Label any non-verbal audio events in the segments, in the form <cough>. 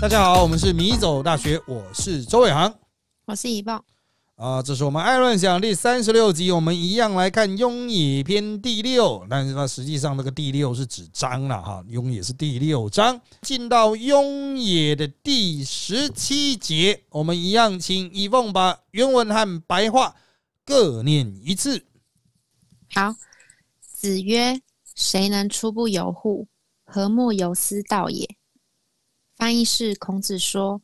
大家好，我们是米走大学，我是周伟航我是一豹，啊，这是我们爱乱想第三十六集，我们一样来看《雍也篇》第六，但是它实际上那个第六是指章了哈，《雍也》是第六章，进到《雍也》的第十七节，我们一样请一凤把原文和白话各念一次。好。子曰：“谁能出不由户？何莫由斯道也？”翻译是：孔子说：“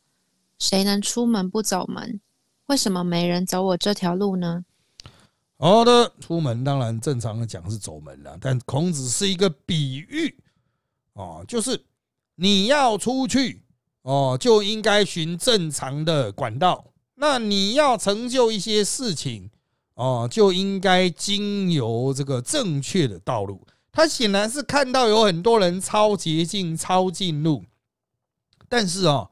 谁能出门不走门？为什么没人走我这条路呢？”好的，出门当然正常的讲是走门了，但孔子是一个比喻哦，就是你要出去哦，就应该循正常的管道；那你要成就一些事情。哦，就应该经由这个正确的道路。他显然是看到有很多人抄捷径、抄近路，但是啊，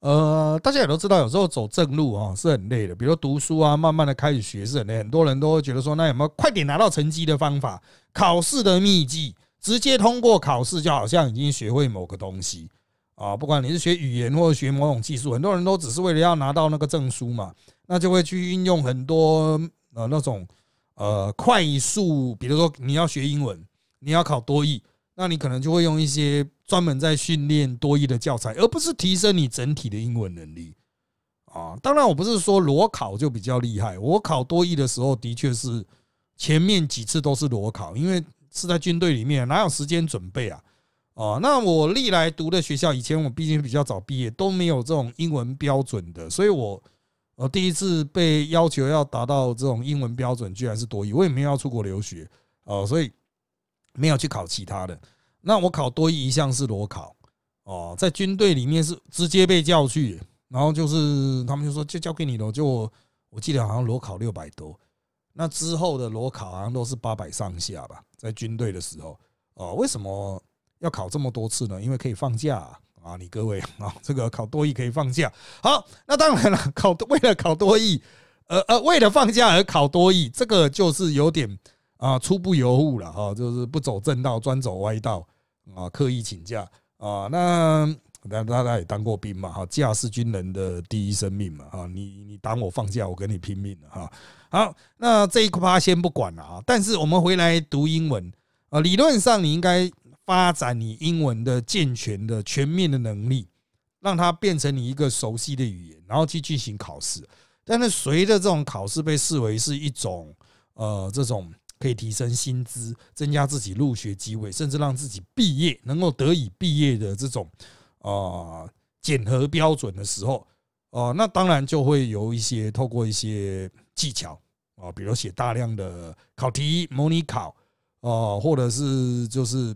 呃，大家也都知道，有时候走正路啊是很累的。比如读书啊，慢慢的开始学是很累。很多人都会觉得说，那有没有快点拿到成绩的方法？考试的秘籍，直接通过考试，就好像已经学会某个东西啊。不管你是学语言或者学某种技术，很多人都只是为了要拿到那个证书嘛。那就会去运用很多呃那种呃快速，比如说你要学英文，你要考多译，那你可能就会用一些专门在训练多译的教材，而不是提升你整体的英文能力啊。当然，我不是说裸考就比较厉害，我考多译的时候的确是前面几次都是裸考，因为是在军队里面，哪有时间准备啊？啊，那我历来读的学校，以前我毕竟比较早毕业，都没有这种英文标准的，所以我。我第一次被要求要达到这种英文标准，居然是多语。我也没有要出国留学哦，所以没有去考其他的。那我考多语一向是裸考哦，在军队里面是直接被叫去，然后就是他们就说就交给你了。就我我记得好像裸考六百多，那之后的裸考好像都是八百上下吧，在军队的时候哦，为什么要考这么多次呢？因为可以放假。啊，你各位啊，<laughs> 这个考多艺可以放假。好，那当然了，<laughs> 考为了考多艺，呃呃，为了放假而考多艺，这个就是有点啊，初不由户了哈，就是不走正道，专走歪道啊，刻意请假啊。那那大家也当过兵嘛，哈，假是军人的第一生命嘛，哈，你你挡我放假，我跟你拼命了哈。好，那这一趴先不管了啊，但是我们回来读英文啊，理论上你应该。发展你英文的健全的全面的能力，让它变成你一个熟悉的语言，然后去进行考试。但是随着这种考试被视为是一种呃，这种可以提升薪资、增加自己入学机会，甚至让自己毕业能够得以毕业的这种啊检核标准的时候，哦，那当然就会有一些透过一些技巧啊，比如写大量的考题、模拟考哦，或者是就是。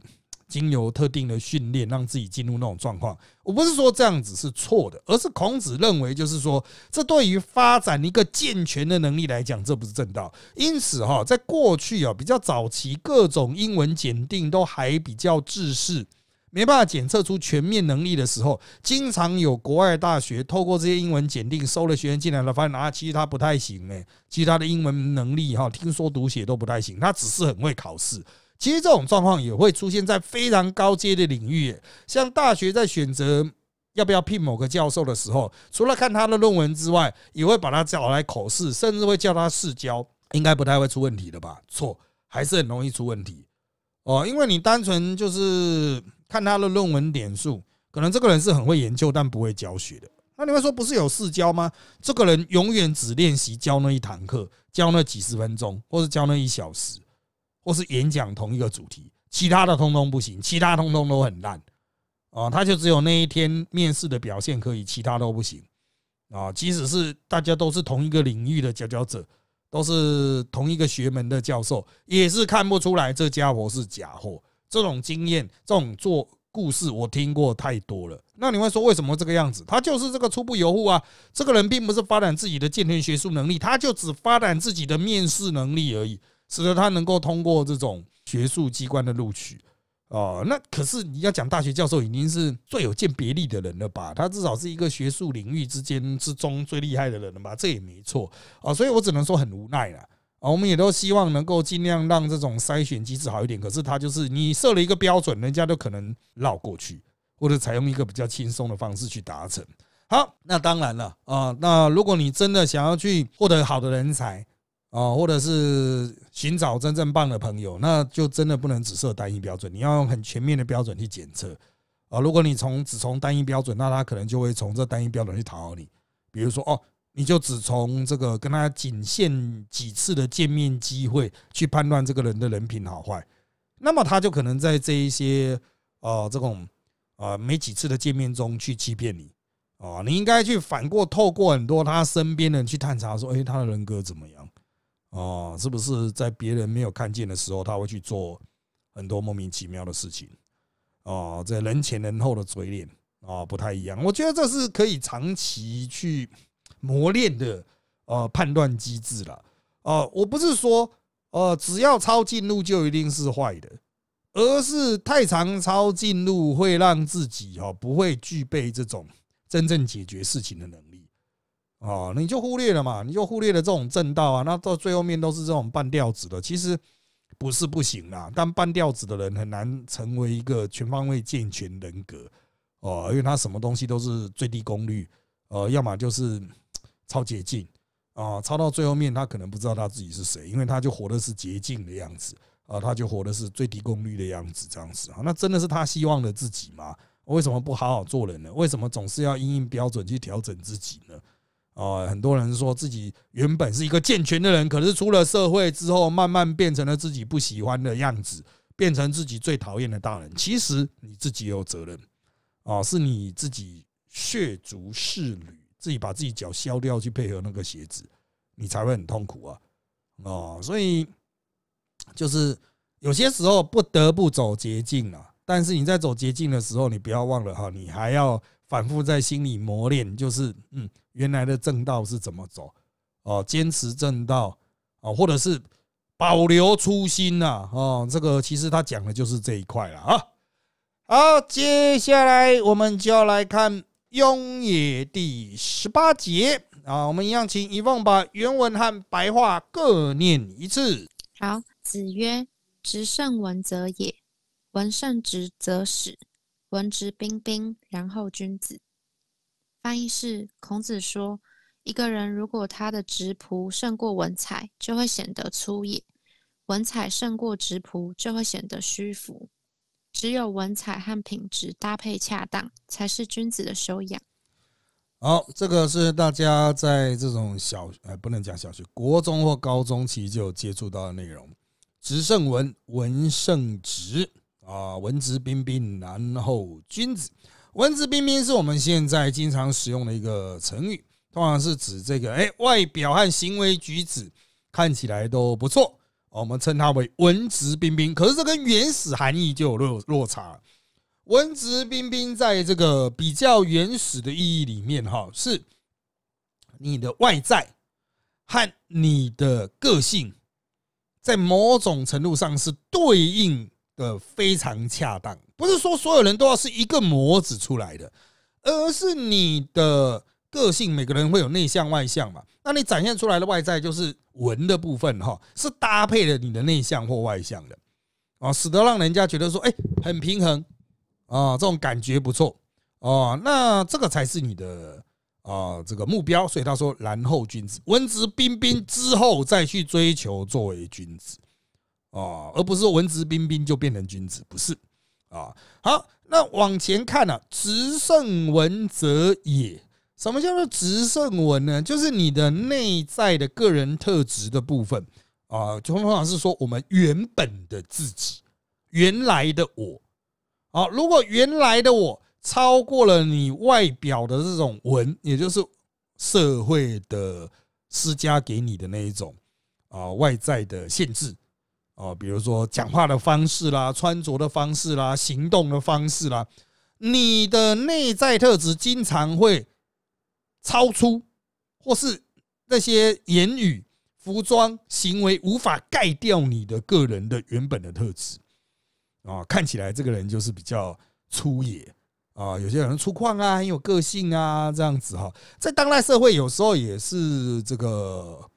经由特定的训练，让自己进入那种状况。我不是说这样子是错的，而是孔子认为，就是说，这对于发展一个健全的能力来讲，这不是正道。因此，哈，在过去啊，比较早期，各种英文检定都还比较制式，没办法检测出全面能力的时候，经常有国外大学透过这些英文检定收了学生进来了，发现啊，其实他不太行诶，其实他的英文能力哈，听说读写都不太行，他只是很会考试。其实这种状况也会出现在非常高阶的领域，像大学在选择要不要聘某个教授的时候，除了看他的论文之外，也会把他叫来口试，甚至会叫他试教，应该不太会出问题的吧？错，还是很容易出问题哦，因为你单纯就是看他的论文点数，可能这个人是很会研究，但不会教学的。那你会说不是有试教吗？这个人永远只练习教那一堂课，教那几十分钟，或者教那一小时。或是演讲同一个主题，其他的通通不行，其他通通都很烂啊！他就只有那一天面试的表现可以，其他都不行啊！即使是大家都是同一个领域的佼佼者，都是同一个学门的教授，也是看不出来这家伙是假货。这种经验，这种做故事，我听过太多了。那你会说为什么这个样子？他就是这个初步游户啊！这个人并不是发展自己的健全学术能力，他就只发展自己的面试能力而已。使得他能够通过这种学术机关的录取哦，那可是你要讲大学教授已经是最有鉴别力的人了吧？他至少是一个学术领域之间之中最厉害的人了吧？这也没错啊，所以我只能说很无奈了啊。我们也都希望能够尽量让这种筛选机制好一点，可是他就是你设了一个标准，人家都可能绕过去，或者采用一个比较轻松的方式去达成。好，那当然了啊，那如果你真的想要去获得好的人才啊，或者是寻找真正棒的朋友，那就真的不能只设单一标准，你要用很全面的标准去检测啊。如果你从只从单一标准，那他可能就会从这单一标准去讨好你，比如说哦。你就只从这个跟他仅限几次的见面机会去判断这个人的人品好坏，那么他就可能在这一些呃这种呃没几次的见面中去欺骗你啊。你应该去反过透过很多他身边的人去探查，说哎他的人格怎么样哦，是不是在别人没有看见的时候他会去做很多莫名其妙的事情哦，在人前人后的嘴脸啊不太一样。我觉得这是可以长期去。磨练的呃判断机制了哦，我不是说呃只要抄近路就一定是坏的，而是太常抄近路会让自己哈不会具备这种真正解决事情的能力哦，你就忽略了嘛，你就忽略了这种正道啊，那到最后面都是这种半吊子的，其实不是不行啦，但半吊子的人很难成为一个全方位健全人格哦，因为他什么东西都是最低功率，呃，要么就是。超捷径啊，超到最后面，他可能不知道他自己是谁，因为他就活的是捷径的样子啊，他就活的是最低功率的样子，这样子啊，那真的是他希望的自己吗？为什么不好好做人呢？为什么总是要因应标准去调整自己呢？啊，很多人说自己原本是一个健全的人，可是出了社会之后，慢慢变成了自己不喜欢的样子，变成自己最讨厌的大人。其实你自己有责任啊，是你自己血足赤履。自己把自己脚削掉去配合那个鞋子，你才会很痛苦啊！哦，所以就是有些时候不得不走捷径了。但是你在走捷径的时候，你不要忘了哈，你还要反复在心里磨练，就是嗯，原来的正道是怎么走哦，坚持正道哦，或者是保留初心呐，哦，这个其实他讲的就是这一块了啊。好，接下来我们就要来看。雍也第十八节啊，我们一样请一凤把原文和白话各念一次。好，子曰：“直胜文则也，文胜直则始，文质彬彬，然后君子。”翻译是：孔子说，一个人如果他的直朴胜过文采，就会显得粗野；文采胜过直朴，就会显得虚浮。只有文采和品质搭配恰当，才是君子的修养。好，这个是大家在这种小，呃，不能讲小学、国中或高中期就有接触到的内容。直胜文，文胜直啊，文质彬彬，然后君子。文质彬彬是我们现在经常使用的一个成语，通常是指这个，哎，外表和行为举止看起来都不错。我们称它为文质彬彬，可是这跟原始含义就有落落差。文质彬彬在这个比较原始的意义里面，哈，是你的外在和你的个性在某种程度上是对应的非常恰当。不是说所有人都要是一个模子出来的，而是你的个性，每个人会有内向外向嘛。那你展现出来的外在就是文的部分哈，是搭配了你的内向或外向的啊，使得让人家觉得说，哎，很平衡啊，这种感觉不错哦。那这个才是你的啊这个目标。所以他说，然后君子，文质彬彬之后再去追求作为君子啊，而不是文质彬彬就变成君子，不是啊。好，那往前看呢，直胜文则也。什么叫做直胜文呢？就是你的内在的个人特质的部分啊，就通常是说我们原本的自己，原来的我啊。如果原来的我超过了你外表的这种文，也就是社会的施加给你的那一种啊外在的限制哦，比如说讲话的方式啦、穿着的方式啦、行动的方式啦，你的内在特质经常会。超出，或是那些言语、服装、行为无法盖掉你的个人的原本的特质啊！看起来这个人就是比较粗野啊，有些人粗犷啊，很有个性啊，这样子哈，在当代社会有时候也是这个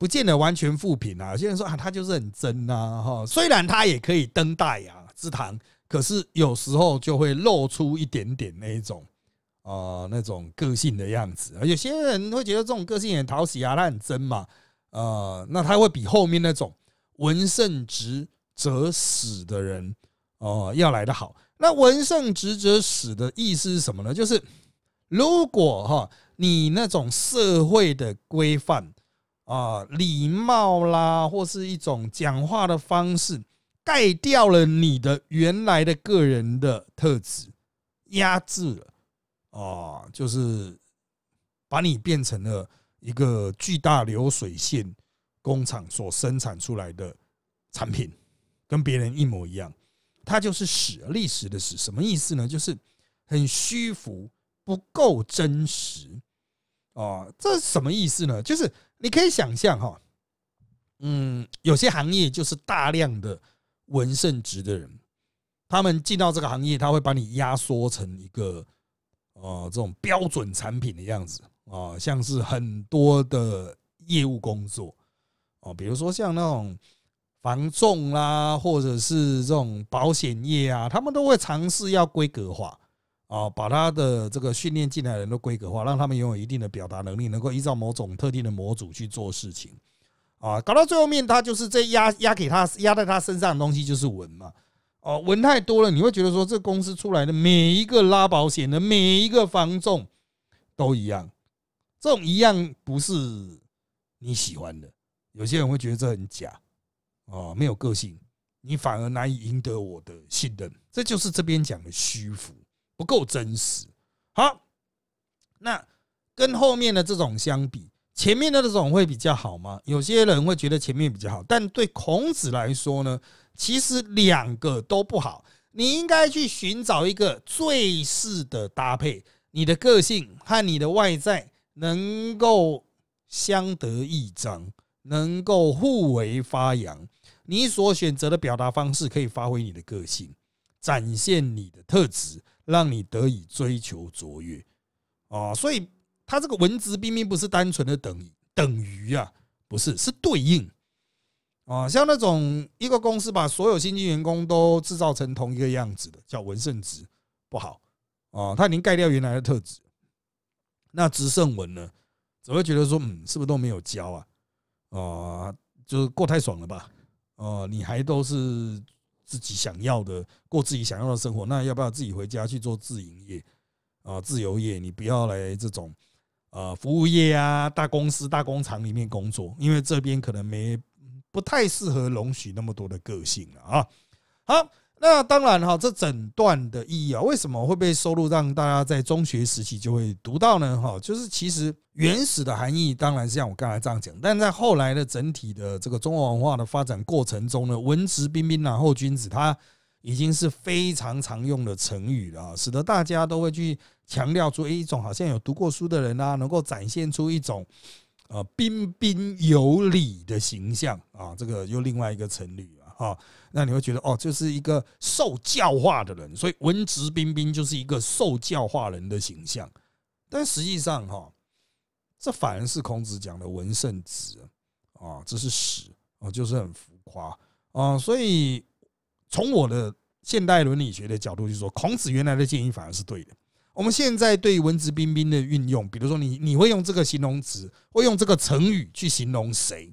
不见得完全负评啊。有些人说啊，他就是很真呐哈，虽然他也可以登大雅之堂可是有时候就会露出一点点那一种啊那种个性的样子。有些人会觉得这种个性很讨喜啊，他很真嘛，呃，那他会比后面那种文圣直则死的人哦要来得好。那文圣直则死的意思是什么呢？就是如果哈你那种社会的规范啊、礼貌啦，或是一种讲话的方式。盖掉了你的原来的个人的特质，压制了啊，就是把你变成了一个巨大流水线工厂所生产出来的产品，跟别人一模一样。它就是史，历史的史，什么意思呢？就是很虚浮，不够真实哦。这是什么意思呢？就是你可以想象哈，嗯，有些行业就是大量的。文圣职的人，他们进到这个行业，他会把你压缩成一个呃这种标准产品的样子啊，像是很多的业务工作哦，比如说像那种防重啦，或者是这种保险业啊，他们都会尝试要规格化啊，把他的这个训练进来的人都规格化，让他们拥有一定的表达能力，能够依照某种特定的模组去做事情。啊，搞到最后面，他就是这压压给他压在他身上的东西就是文嘛。哦，文太多了，你会觉得说这公司出来的每一个拉保险的每一个房仲都一样，这种一样不是你喜欢的。有些人会觉得这很假，哦，没有个性，你反而难以赢得我的信任。这就是这边讲的虚浮，不够真实。好，那跟后面的这种相比。前面的这种会比较好吗？有些人会觉得前面比较好，但对孔子来说呢，其实两个都不好。你应该去寻找一个最适的搭配，你的个性和你的外在能够相得益彰，能够互为发扬。你所选择的表达方式可以发挥你的个性，展现你的特质，让你得以追求卓越。啊，所以。它这个文质彬彬不是单纯的等等于啊，不是是对应啊，像那种一个公司把所有新进员工都制造成同一个样子的，叫文圣直，不好啊，他已经盖掉原来的特质。那直圣文呢，只会觉得说，嗯，是不是都没有教啊？啊，就是过太爽了吧？哦，你还都是自己想要的，过自己想要的生活，那要不要自己回家去做自营业啊？自由业，你不要来这种。呃，服务业啊，大公司、大工厂里面工作，因为这边可能没不太适合容许那么多的个性啊。好，那当然哈，这整段的意义啊，为什么会被收录让大家在中学时期就会读到呢？哈，就是其实原始的含义当然是像我刚才这样讲，但在后来的整体的这个中国文化的发展过程中呢，文质彬彬然后君子，他已经是非常常用的成语了，使得大家都会去。强调出一种好像有读过书的人啊，能够展现出一种呃彬彬有礼的形象啊，这个又另外一个成语啊。那你会觉得哦，就是一个受教化的人，所以文质彬彬就是一个受教化人的形象。但实际上哈，这反而是孔子讲的文圣子啊，这是史啊，就是很浮夸啊。所以从我的现代伦理学的角度去说，孔子原来的建议反而是对的。我们现在对文质彬彬的运用，比如说你你会用这个形容词，会用这个成语去形容谁？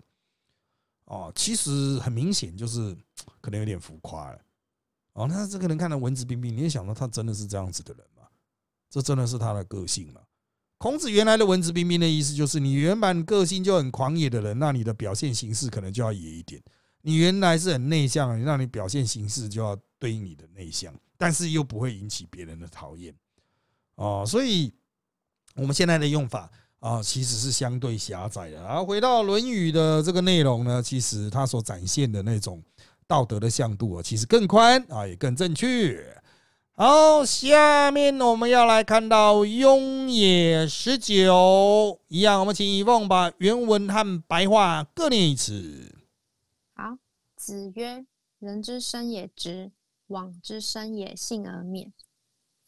哦，其实很明显就是 <tsk> 可能有点浮夸了。哦，那这个人看到文质彬彬，你也想到他真的是这样子的人吗？这真的是他的个性吗？孔子原来的文质彬彬的意思就是，你原本个性就很狂野的人，那你的表现形式可能就要野一点。你原来是很内向，让你表现形式就要对应你的内向，但是又不会引起别人的讨厌。哦，所以我们现在的用法啊，其实是相对狭窄的。然后回到《论语》的这个内容呢，其实它所展现的那种道德的向度啊，其实更宽啊，也更正确。好，下面我们要来看到《雍也十九》，一样，我们请一凤把原文和白话各念一次。好，子曰：“人之生也直，往之生也信而免。”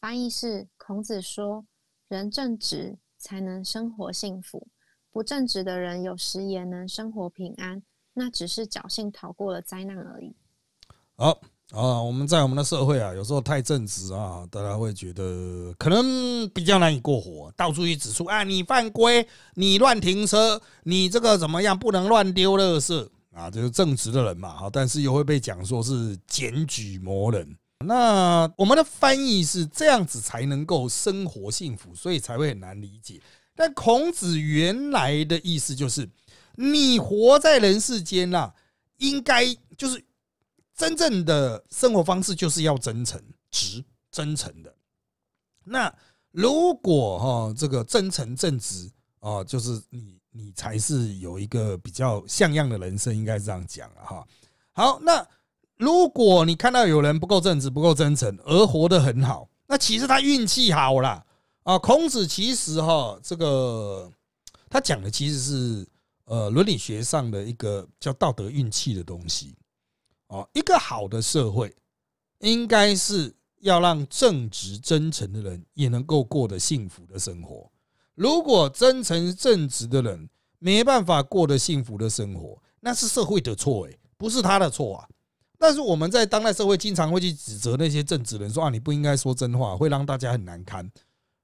翻译是：孔子说，人正直才能生活幸福，不正直的人有时也能生活平安，那只是侥幸逃过了灾难而已。好啊，我们在我们的社会啊，有时候太正直啊，大家会觉得可能比较难以过活，到处去指出啊，你犯规，你乱停车，你这个怎么样，不能乱丢垃圾啊，就是正直的人嘛，哈，但是又会被讲说是检举魔人。那我们的翻译是这样子才能够生活幸福，所以才会很难理解。但孔子原来的意思就是，你活在人世间呐，应该就是。真正的生活方式就是要真诚、直、真诚的。那如果哈这个真诚正直啊，就是你你才是有一个比较像样的人生，应该这样讲啊哈。好，那如果你看到有人不够正直、不够真诚而活得很好，那其实他运气好了啊。孔子其实哈这个他讲的其实是呃伦理学上的一个叫道德运气的东西。哦，一个好的社会，应该是要让正直、真诚的人也能够过得幸福的生活。如果真诚正直的人没办法过得幸福的生活，那是社会的错，诶，不是他的错啊。但是我们在当代社会，经常会去指责那些正直人，说啊，你不应该说真话，会让大家很难堪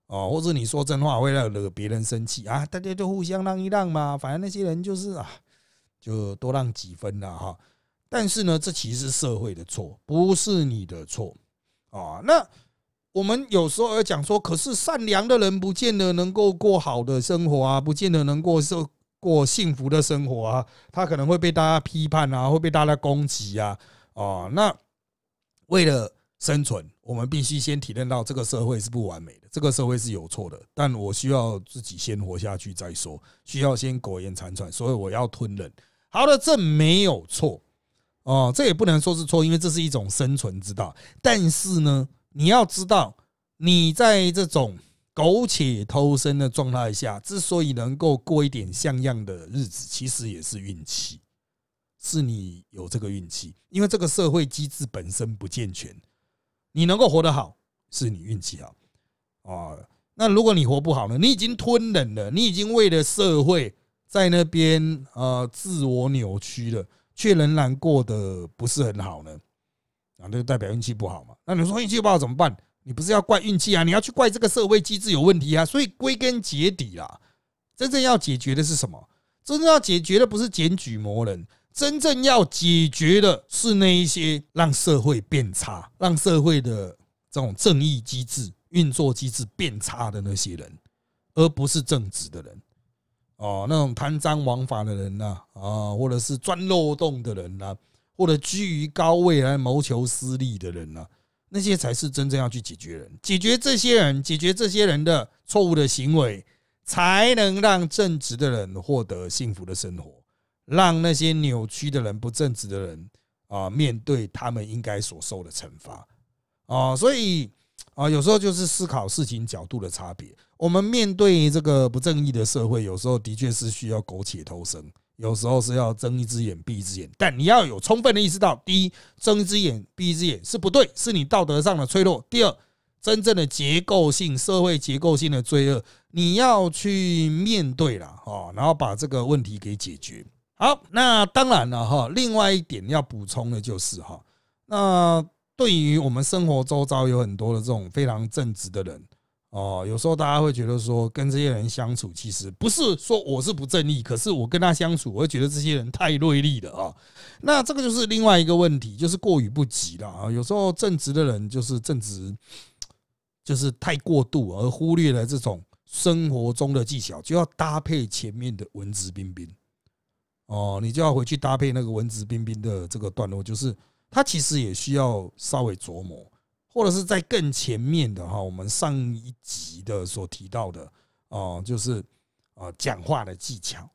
哦，或者你说真话会让惹别人生气啊，大家就互相让一让嘛，反正那些人就是啊，就多让几分了哈。但是呢，这其实是社会的错，不是你的错啊。那我们有时候要讲说，可是善良的人不见得能够过好的生活啊，不见得能够受过幸福的生活啊，他可能会被大家批判啊，会被大家攻击啊。哦，那为了生存，我们必须先体认到这个社会是不完美的，这个社会是有错的。但我需要自己先活下去再说，需要先苟延残喘，所以我要吞忍。好的，这没有错。哦，这也不能说是错，因为这是一种生存之道。但是呢，你要知道，你在这种苟且偷生的状态下，之所以能够过一点像样的日子，其实也是运气，是你有这个运气。因为这个社会机制本身不健全，你能够活得好，是你运气好。啊，那如果你活不好呢？你已经吞忍了，你已经为了社会在那边呃自我扭曲了。却仍然过得不是很好呢，啊，那就代表运气不好嘛。那你说运气不好怎么办？你不是要怪运气啊？你要去怪这个社会机制有问题啊？所以归根结底啊，真正要解决的是什么？真正要解决的不是检举魔人，真正要解决的是那一些让社会变差、让社会的这种正义机制运作机制变差的那些人，而不是正直的人。哦，那种贪赃枉法的人呐，啊，或者是钻漏洞的人呐，或者居于高位来谋求私利的人呐，那些才是真正要去解决人，解决这些人，解决这些人的错误的行为，才能让正直的人获得幸福的生活，让那些扭曲的人、不正直的人啊，面对他们应该所受的惩罚啊，所以。啊，有时候就是思考事情角度的差别。我们面对这个不正义的社会，有时候的确是需要苟且偷生，有时候是要睁一只眼闭一只眼。但你要有充分的意识到：第一，睁一只眼闭一只眼是不对，是你道德上的脆弱；第二，真正的结构性社会结构性的罪恶，你要去面对了啊，然后把这个问题给解决。好，那当然了哈，另外一点要补充的就是哈，那。对于我们生活周遭有很多的这种非常正直的人哦，有时候大家会觉得说，跟这些人相处，其实不是说我是不正义，可是我跟他相处，我会觉得这些人太锐利了啊。那这个就是另外一个问题，就是过于不及了啊。有时候正直的人就是正直，就是太过度，而忽略了这种生活中的技巧，就要搭配前面的文质彬彬哦，你就要回去搭配那个文质彬彬的这个段落，就是。他其实也需要稍微琢磨，或者是在更前面的哈，我们上一集的所提到的哦，就是啊讲话的技巧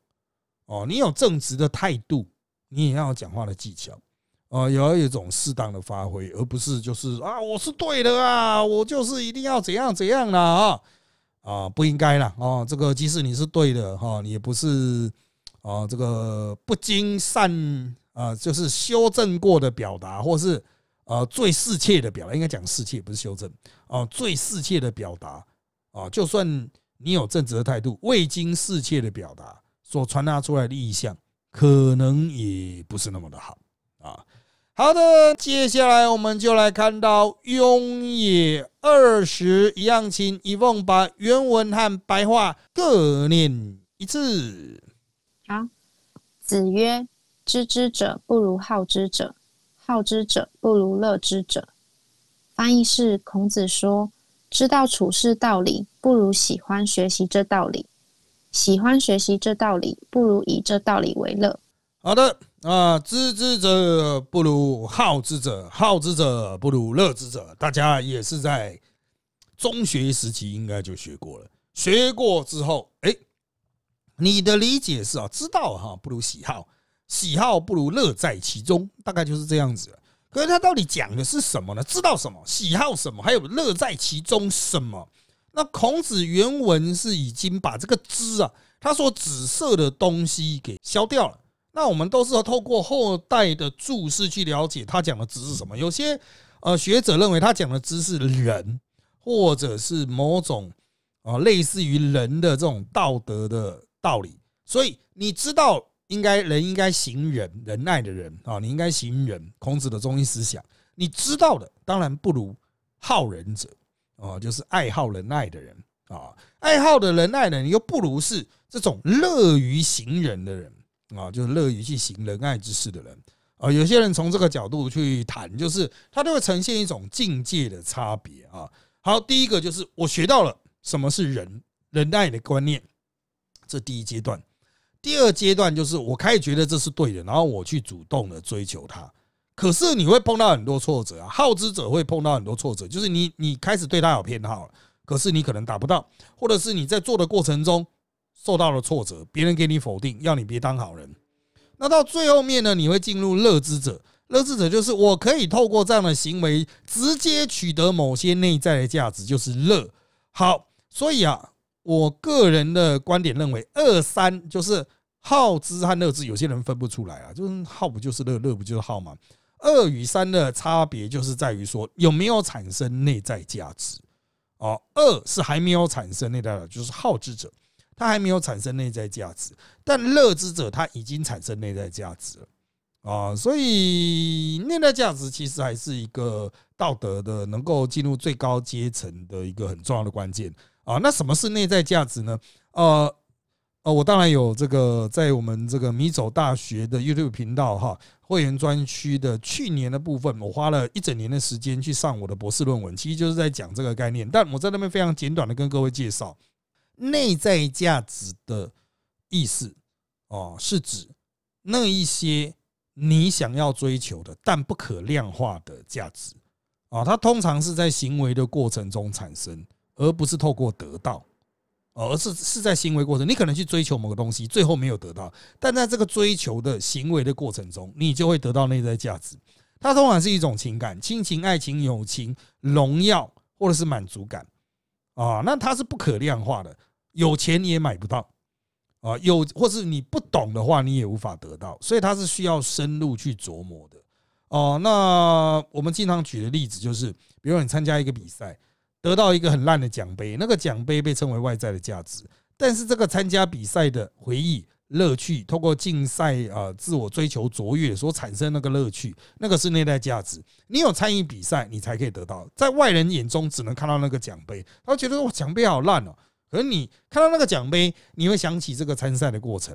哦，你有正直的态度，你也要讲话的技巧啊，也要有一种适当的发挥，而不是就是啊我是对的啊，我就是一定要怎样怎样啦啊啊不应该了啊，这个即使你是对的哈，你也不是啊这个不经善。啊，就是修正过的表达，或是呃最适切的表达，应该讲适切，不是修正啊，最适切的表达啊，就算你有正直的态度，未经适切的表达所传达出来的意向，可能也不是那么的好啊。好。好的，接下来我们就来看到“雍也二十”一样情，一凤把原文和白话各念一次。好，子曰：“知之者不如好之者，好之者不如乐之者。”翻译是：孔子说，知道处事道理，不如喜欢学习这道理；喜欢学习这道理，不如以这道理为乐。好的。啊，知之者不如好之者，好之者不如乐之者。大家也是在中学时期应该就学过了。学过之后，哎，你的理解是啊，知道哈不如喜好，喜好不如乐在其中，大概就是这样子。可是他到底讲的是什么呢？知道什么？喜好什么？还有乐在其中什么？那孔子原文是已经把这个知啊，他说紫色的东西给消掉了。那我们都是要透过后代的注释去了解他讲的知是什么。有些呃学者认为他讲的知是人，或者是某种啊类似于人的这种道德的道理。所以你知道，应该人应该行仁，仁爱的人啊，你应该行仁。孔子的中心思想，你知道的当然不如好仁者啊，就是爱好仁爱的人啊，爱好的仁爱的人又不如是这种乐于行仁的人。啊，就是乐于去行仁爱之事的人啊，有些人从这个角度去谈，就是他都会呈现一种境界的差别啊。好，第一个就是我学到了什么是仁仁爱的观念，这第一阶段。第二阶段就是我开始觉得这是对的，然后我去主动的追求它。可是你会碰到很多挫折啊，好之者会碰到很多挫折，就是你你开始对他有偏好了，可是你可能达不到，或者是你在做的过程中。受到了挫折，别人给你否定，要你别当好人。那到最后面呢？你会进入乐之者。乐之者就是我可以透过这样的行为，直接取得某些内在的价值，就是乐。好，所以啊，我个人的观点认为，二三就是好之和乐之，有些人分不出来啊，就是好不就是乐，乐不就是好吗？二与三的差别就是在于说有没有产生内在价值。哦，二是还没有产生内在，就是好之者。他还没有产生内在价值，但乐之者他已经产生内在价值了啊！所以内在价值其实还是一个道德的能够进入最高阶层的一个很重要的关键啊！那什么是内在价值呢？呃呃，我当然有这个在我们这个米走大学的 YouTube 频道哈会员专区的去年的部分，我花了一整年的时间去上我的博士论文，其实就是在讲这个概念。但我在那边非常简短的跟各位介绍。内在价值的意思哦，是指那一些你想要追求的但不可量化的价值啊，它通常是在行为的过程中产生，而不是透过得到，而是是在行为过程。你可能去追求某个东西，最后没有得到，但在这个追求的行为的过程中，你就会得到内在价值。它通常是一种情感，亲情、爱情、友情、荣耀或者是满足感。啊，那它是不可量化的，有钱你也买不到啊，有或是你不懂的话，你也无法得到，所以它是需要深入去琢磨的。哦，那我们经常举的例子就是，比如你参加一个比赛，得到一个很烂的奖杯，那个奖杯被称为外在的价值，但是这个参加比赛的回忆。乐趣，通过竞赛啊，自我追求卓越所产生那个乐趣，那个是内在价值。你有参与比赛，你才可以得到。在外人眼中，只能看到那个奖杯，他觉得哇，奖杯好烂哦。可是你看到那个奖杯，你会想起这个参赛的过程。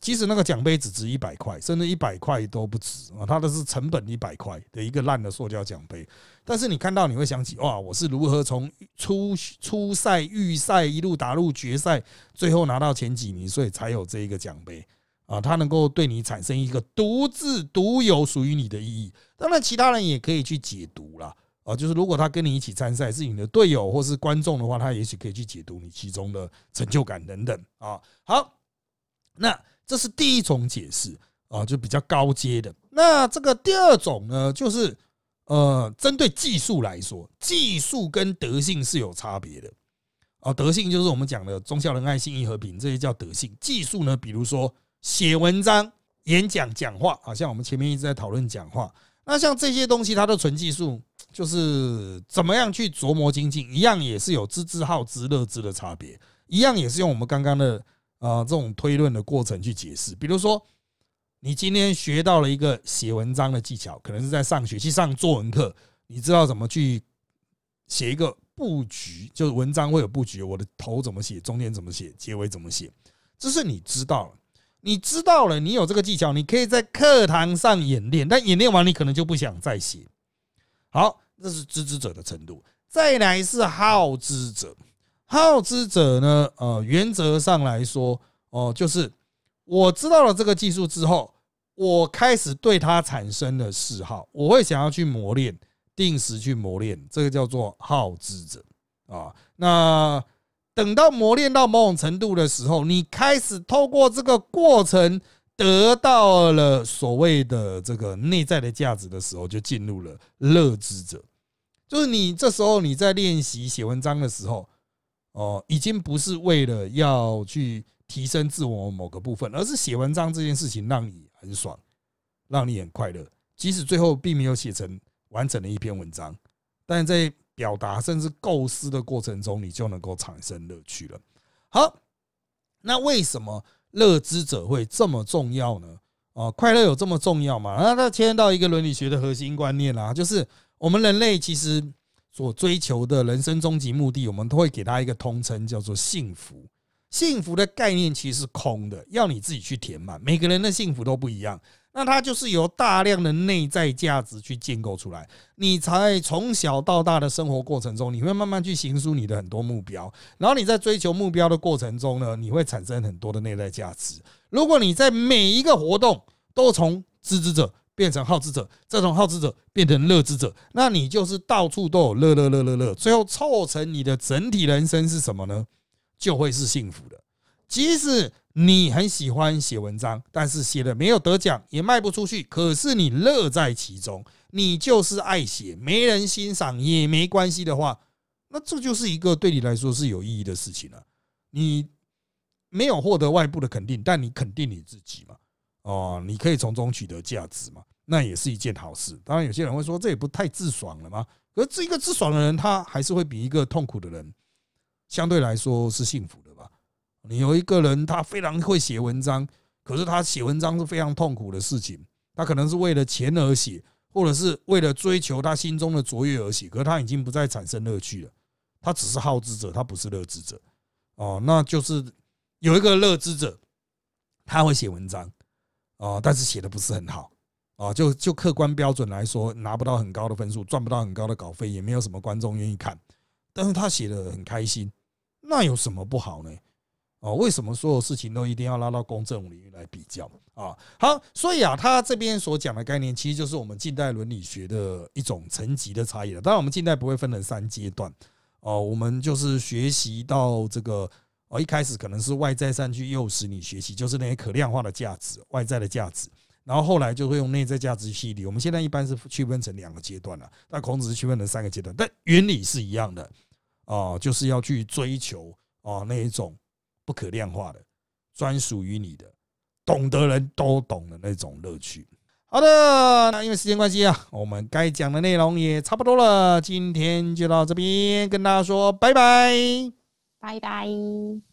其实那个奖杯只值一百块，甚至一百块都不值啊！它的是成本一百块的一个烂的塑胶奖杯，但是你看到你会想起哇，我是如何从初初赛、预赛一路打入决赛，最后拿到前几名，所以才有这一个奖杯啊！它能够对你产生一个独自独有属于你的意义。当然，其他人也可以去解读了啊，就是如果他跟你一起参赛是你的队友或是观众的话，他也许可以去解读你其中的成就感等等啊。好，那。这是第一种解释啊，就比较高阶的。那这个第二种呢，就是呃，针对技术来说，技术跟德性是有差别的啊。德性就是我们讲的忠孝仁爱信义和平，这些叫德性。技术呢，比如说写文章、演讲、讲话，好像我们前面一直在讨论讲话。那像这些东西，它的纯技术就是怎么样去琢磨精进，一样也是有知之好之乐之的差别，一样也是用我们刚刚的。啊，这种推论的过程去解释，比如说，你今天学到了一个写文章的技巧，可能是在上学期上作文课，你知道怎么去写一个布局，就是文章会有布局，我的头怎么写，中间怎么写，结尾怎么写，这是你知道了。你知道了，你有这个技巧，你可以在课堂上演练，但演练完你可能就不想再写。好，这是知之者的程度。再来是好知者，好知者呢，呃，原则上来说，哦，就是我知道了这个技术之后，我开始对它产生了嗜好，我会想要去磨练，定时去磨练，这个叫做好知者啊。那等到磨练到某种程度的时候，你开始透过这个过程得到了所谓的这个内在的价值的时候，就进入了乐知者。就是你这时候你在练习写文章的时候，哦，已经不是为了要去提升自我某个部分，而是写文章这件事情让你很爽，让你很快乐。即使最后并没有写成完整的一篇文章，但在表达甚至构思的过程中，你就能够产生乐趣了。好，那为什么乐知者会这么重要呢？哦，快乐有这么重要吗？那它牵到一个伦理学的核心观念啦，就是。我们人类其实所追求的人生终极目的，我们都会给他一个通称，叫做幸福。幸福的概念其实是空的，要你自己去填满。每个人的幸福都不一样，那它就是由大量的内在价值去建构出来。你才从小到大的生活过程中，你会慢慢去行书你的很多目标，然后你在追求目标的过程中呢，你会产生很多的内在价值。如果你在每一个活动都从知之者。变成好之者，这种好之者变成乐之者，那你就是到处都有乐乐乐乐乐，最后凑成你的整体人生是什么呢？就会是幸福的。即使你很喜欢写文章，但是写的没有得奖，也卖不出去，可是你乐在其中，你就是爱写，没人欣赏也没关系的话，那这就是一个对你来说是有意义的事情了。你没有获得外部的肯定，但你肯定你自己嘛。哦，你可以从中取得价值嘛？那也是一件好事。当然，有些人会说这也不太自爽了吗？可是一个自爽的人，他还是会比一个痛苦的人相对来说是幸福的吧？你有一个人，他非常会写文章，可是他写文章是非常痛苦的事情。他可能是为了钱而写，或者是为了追求他心中的卓越而写，可是他已经不再产生乐趣了。他只是好之者，他不是乐之者。哦，那就是有一个乐之者，他会写文章。哦，但是写的不是很好，哦，就就客观标准来说，拿不到很高的分数，赚不到很高的稿费，也没有什么观众愿意看。但是他写的很开心，那有什么不好呢？哦，为什么所有事情都一定要拉到公正领域来比较啊？好，所以啊，他这边所讲的概念，其实就是我们近代伦理学的一种层级的差异了。当然，我们近代不会分成三阶段，哦，我们就是学习到这个。哦，一开始可能是外在上去诱使你学习，就是那些可量化的价值、外在的价值，然后后来就会用内在价值洗礼。我们现在一般是区分成两个阶段了，但孔子是区分成三个阶段，但原理是一样的哦，就是要去追求哦那一种不可量化的、专属于你的、懂得人都懂的那种乐趣。好的，那因为时间关系啊，我们该讲的内容也差不多了，今天就到这边跟大家说拜拜。拜拜。